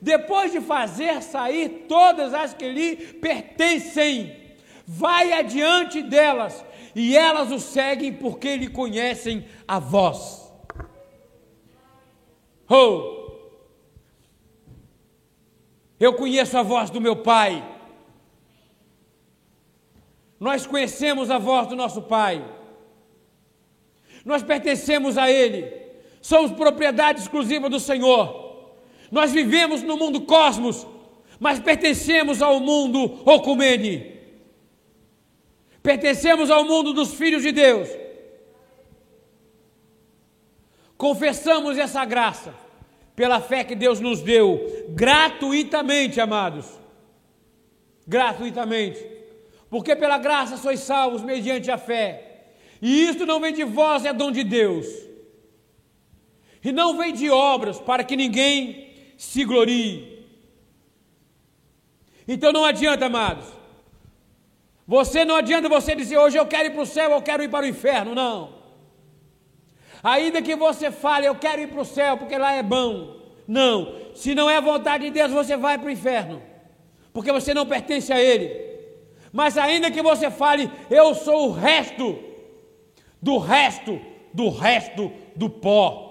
Depois de fazer sair todas as que lhe pertencem, vai adiante delas e elas o seguem porque lhe conhecem a voz. Oh! Eu conheço a voz do meu Pai. Nós conhecemos a voz do nosso Pai. Nós pertencemos a Ele. Somos propriedade exclusiva do Senhor. Nós vivemos no mundo cosmos, mas pertencemos ao mundo Ocumene. Pertencemos ao mundo dos filhos de Deus. Confessamos essa graça pela fé que Deus nos deu gratuitamente, amados. Gratuitamente. Porque pela graça sois salvos mediante a fé. E isto não vem de vós, é dom de Deus. E não vem de obras para que ninguém se glorie. Então não adianta, amados. Você não adianta você dizer hoje eu quero ir para o céu, eu quero ir para o inferno, não. Ainda que você fale eu quero ir para o céu porque lá é bom, não. Se não é vontade de Deus, você vai para o inferno, porque você não pertence a Ele. Mas ainda que você fale eu sou o resto, do resto, do resto do pó.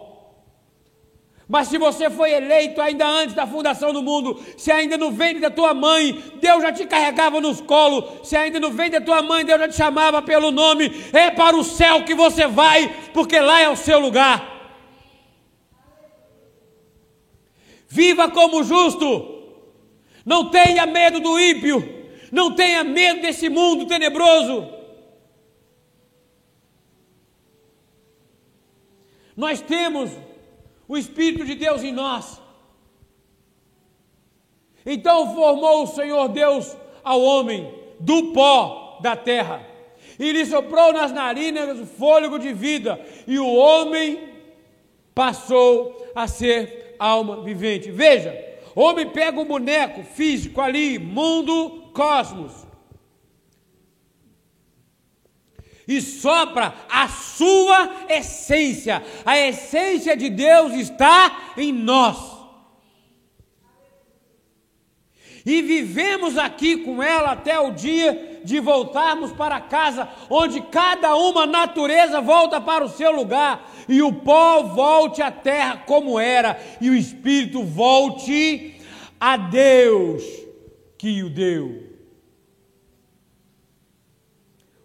Mas se você foi eleito ainda antes da fundação do mundo, se ainda no ventre da tua mãe, Deus já te carregava nos colos, se ainda no ventre da tua mãe, Deus já te chamava pelo nome, é para o céu que você vai, porque lá é o seu lugar. Viva como justo, não tenha medo do ímpio, não tenha medo desse mundo tenebroso. Nós temos o Espírito de Deus em nós. Então formou o Senhor Deus ao homem do pó da terra e lhe soprou nas narinas o fôlego de vida, e o homem passou a ser alma vivente. Veja, homem pega um boneco físico ali, mundo, cosmos, e sopra a sua essência. A essência de Deus está em nós. E vivemos aqui com ela até o dia de voltarmos para casa, onde cada uma natureza volta para o seu lugar, e o pó volte à terra como era, e o espírito volte a Deus que o deu.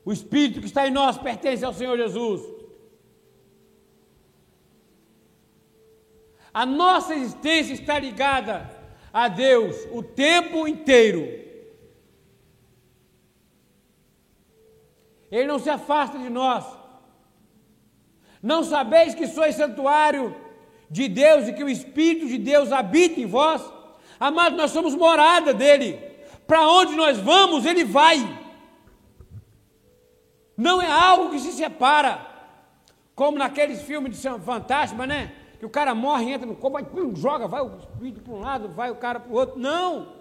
O Espírito que está em nós pertence ao Senhor Jesus. A nossa existência está ligada a Deus o tempo inteiro. Ele não se afasta de nós. Não sabeis que sois santuário de Deus e que o Espírito de Deus habita em vós? Amados, nós somos morada dele. Para onde nós vamos, ele vai. Não é algo que se separa, como naqueles filmes de fantasma, né? Que o cara morre, entra no corpo, pum, joga, vai o espírito para um lado, vai o cara para o outro. Não!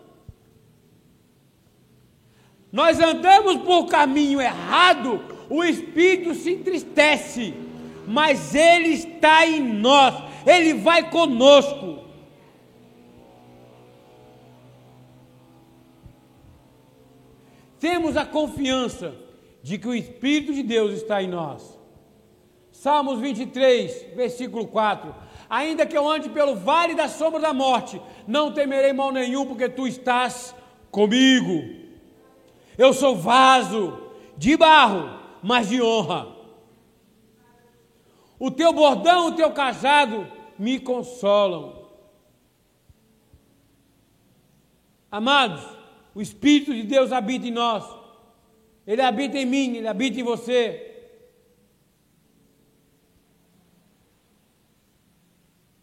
Nós andamos por caminho errado, o espírito se entristece, mas ele está em nós, ele vai conosco. Temos a confiança de que o Espírito de Deus está em nós. Salmos 23, versículo 4. Ainda que eu ande pelo vale da sombra da morte, não temerei mal nenhum, porque tu estás comigo. Eu sou vaso de barro, mas de honra. O teu bordão, o teu cajado me consolam. Amados, o Espírito de Deus habita em nós. Ele habita em mim, Ele habita em você.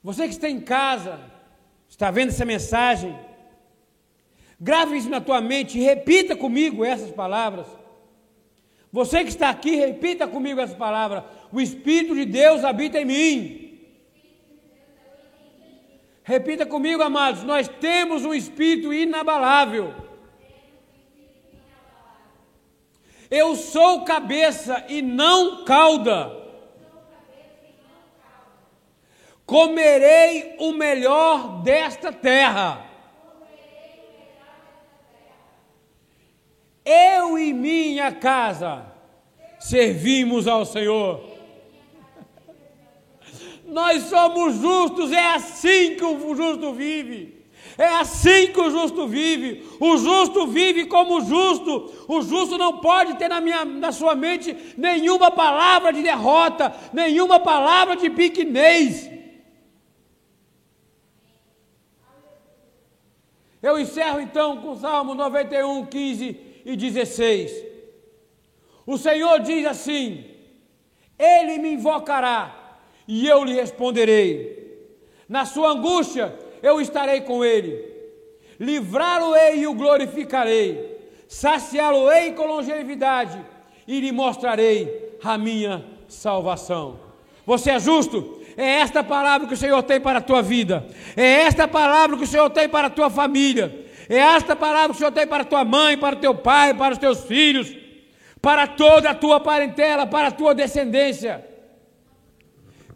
Você que está em casa, está vendo essa mensagem, grave isso na tua mente e repita comigo essas palavras. Você que está aqui, repita comigo essas palavras. O Espírito de Deus habita em mim. Repita comigo, amados. Nós temos um Espírito inabalável. Eu sou cabeça e não cauda. Comerei o melhor desta terra. Eu e minha casa servimos ao Senhor. Nós somos justos, é assim que o justo vive. É assim que o justo vive. O justo vive como justo. O justo não pode ter na, minha, na sua mente nenhuma palavra de derrota, nenhuma palavra de pequenez. Eu encerro então com o Salmo 91, 15 e 16. O Senhor diz assim: Ele me invocará e eu lhe responderei. Na sua angústia, eu estarei com ele. Livrá-lo-ei e o glorificarei. Saciá-lo-ei com longevidade e lhe mostrarei a minha salvação. Você é justo? É esta palavra que o Senhor tem para a tua vida. É esta palavra que o Senhor tem para a tua família. É esta palavra que o Senhor tem para a tua mãe, para o teu pai, para os teus filhos, para toda a tua parentela, para a tua descendência.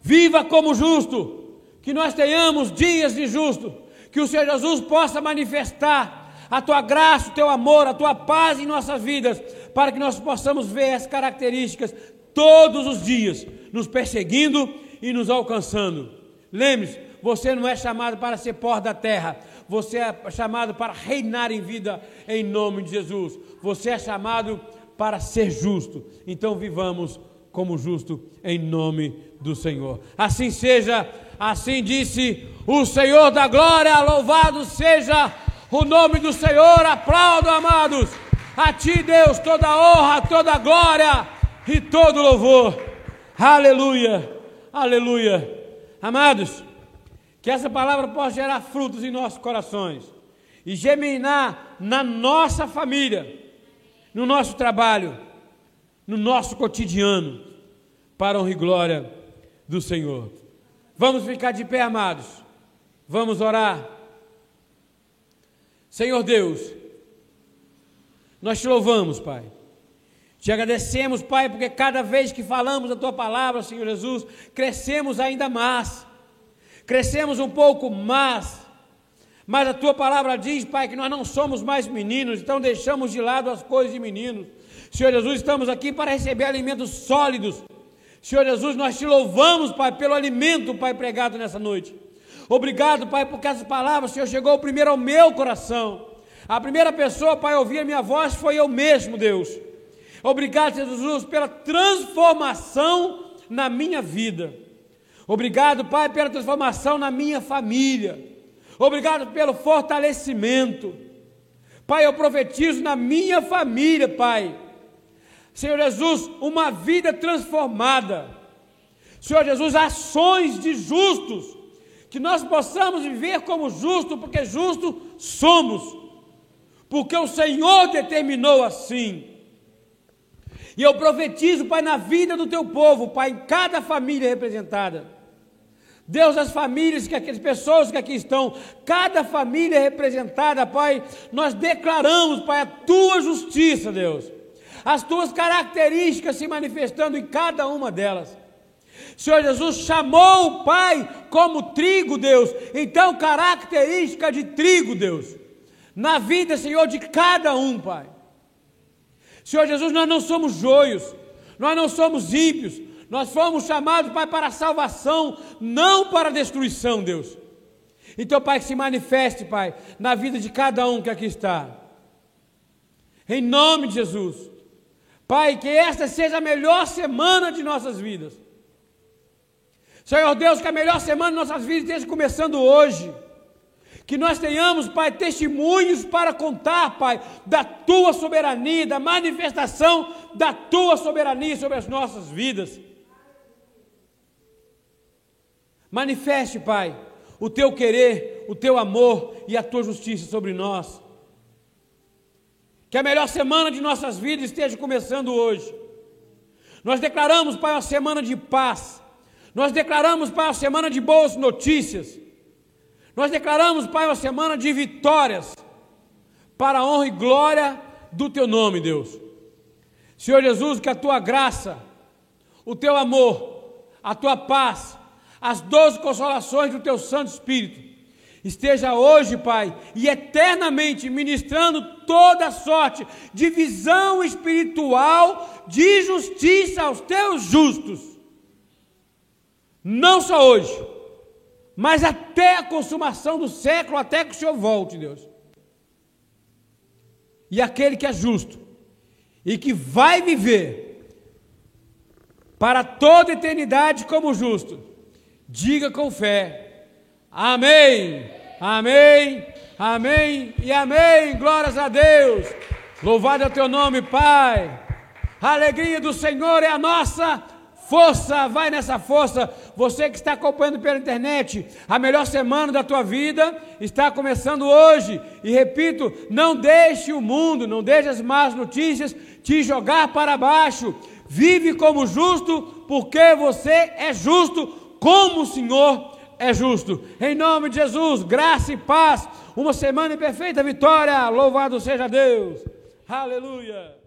Viva como justo que nós tenhamos dias de justo, que o Senhor Jesus possa manifestar a tua graça, o teu amor, a tua paz em nossas vidas, para que nós possamos ver as características todos os dias, nos perseguindo e nos alcançando. Lembre-se, você não é chamado para ser pó da terra, você é chamado para reinar em vida em nome de Jesus. Você é chamado para ser justo. Então vivamos como justo em nome do Senhor. Assim seja Assim disse o Senhor da glória, louvado seja o nome do Senhor. Aplaudo, amados. A ti, Deus, toda honra, toda glória e todo louvor. Aleluia, aleluia. Amados, que essa palavra possa gerar frutos em nossos corações e germinar na nossa família, no nosso trabalho, no nosso cotidiano, para honra e glória do Senhor. Vamos ficar de pé, amados. Vamos orar. Senhor Deus, nós te louvamos, Pai. Te agradecemos, Pai, porque cada vez que falamos a tua palavra, Senhor Jesus, crescemos ainda mais. Crescemos um pouco mais. Mas a tua palavra diz, Pai, que nós não somos mais meninos, então deixamos de lado as coisas de meninos. Senhor Jesus, estamos aqui para receber alimentos sólidos. Senhor Jesus, nós te louvamos, Pai, pelo alimento, Pai, pregado nessa noite. Obrigado, Pai, porque essa palavra, Senhor, chegou primeiro ao meu coração. A primeira pessoa, Pai, a ouvir a minha voz foi eu mesmo, Deus. Obrigado, Jesus, pela transformação na minha vida. Obrigado, Pai, pela transformação na minha família. Obrigado pelo fortalecimento. Pai, eu profetizo na minha família, Pai. Senhor Jesus, uma vida transformada. Senhor Jesus, ações de justos que nós possamos viver como justo, porque justo somos, porque o Senhor determinou assim. E eu profetizo, Pai, na vida do teu povo, Pai, em cada família representada. Deus, as famílias, que as pessoas que aqui estão, cada família representada, Pai, nós declaramos, Pai, a tua justiça, Deus, as tuas características se manifestando em cada uma delas. Senhor Jesus chamou o Pai como trigo, Deus. Então, característica de trigo, Deus. Na vida, Senhor, de cada um, Pai. Senhor Jesus, nós não somos joios, nós não somos ímpios, nós fomos chamados, Pai, para salvação, não para destruição, Deus. Então, Pai, que se manifeste, Pai, na vida de cada um que aqui está. Em nome de Jesus. Pai, que esta seja a melhor semana de nossas vidas. Senhor Deus, que a melhor semana de nossas vidas esteja começando hoje. Que nós tenhamos, Pai, testemunhos para contar, Pai, da tua soberania, da manifestação da tua soberania sobre as nossas vidas. Manifeste, Pai, o teu querer, o teu amor e a tua justiça sobre nós. Que a melhor semana de nossas vidas esteja começando hoje. Nós declaramos, Pai, uma semana de paz nós declaramos, Pai, uma semana de boas notícias. Nós declaramos, Pai, uma semana de vitórias para a honra e glória do Teu nome, Deus. Senhor Jesus, que a Tua graça, o Teu amor, a Tua paz, as doze consolações do Teu Santo Espírito esteja hoje, Pai, e eternamente ministrando toda sorte de visão espiritual de justiça aos Teus justos não só hoje, mas até a consumação do século, até que o Senhor volte, Deus. E aquele que é justo e que vai viver para toda eternidade como justo, diga com fé: Amém, Amém, Amém e Amém. Glórias a Deus. Louvado é o teu nome, Pai. A alegria do Senhor é a nossa Força, vai nessa força. Você que está acompanhando pela internet, a melhor semana da tua vida está começando hoje. E repito, não deixe o mundo, não deixe as más notícias te jogar para baixo. Vive como justo, porque você é justo, como o Senhor é justo. Em nome de Jesus, graça e paz. Uma semana em perfeita vitória. Louvado seja Deus. Aleluia.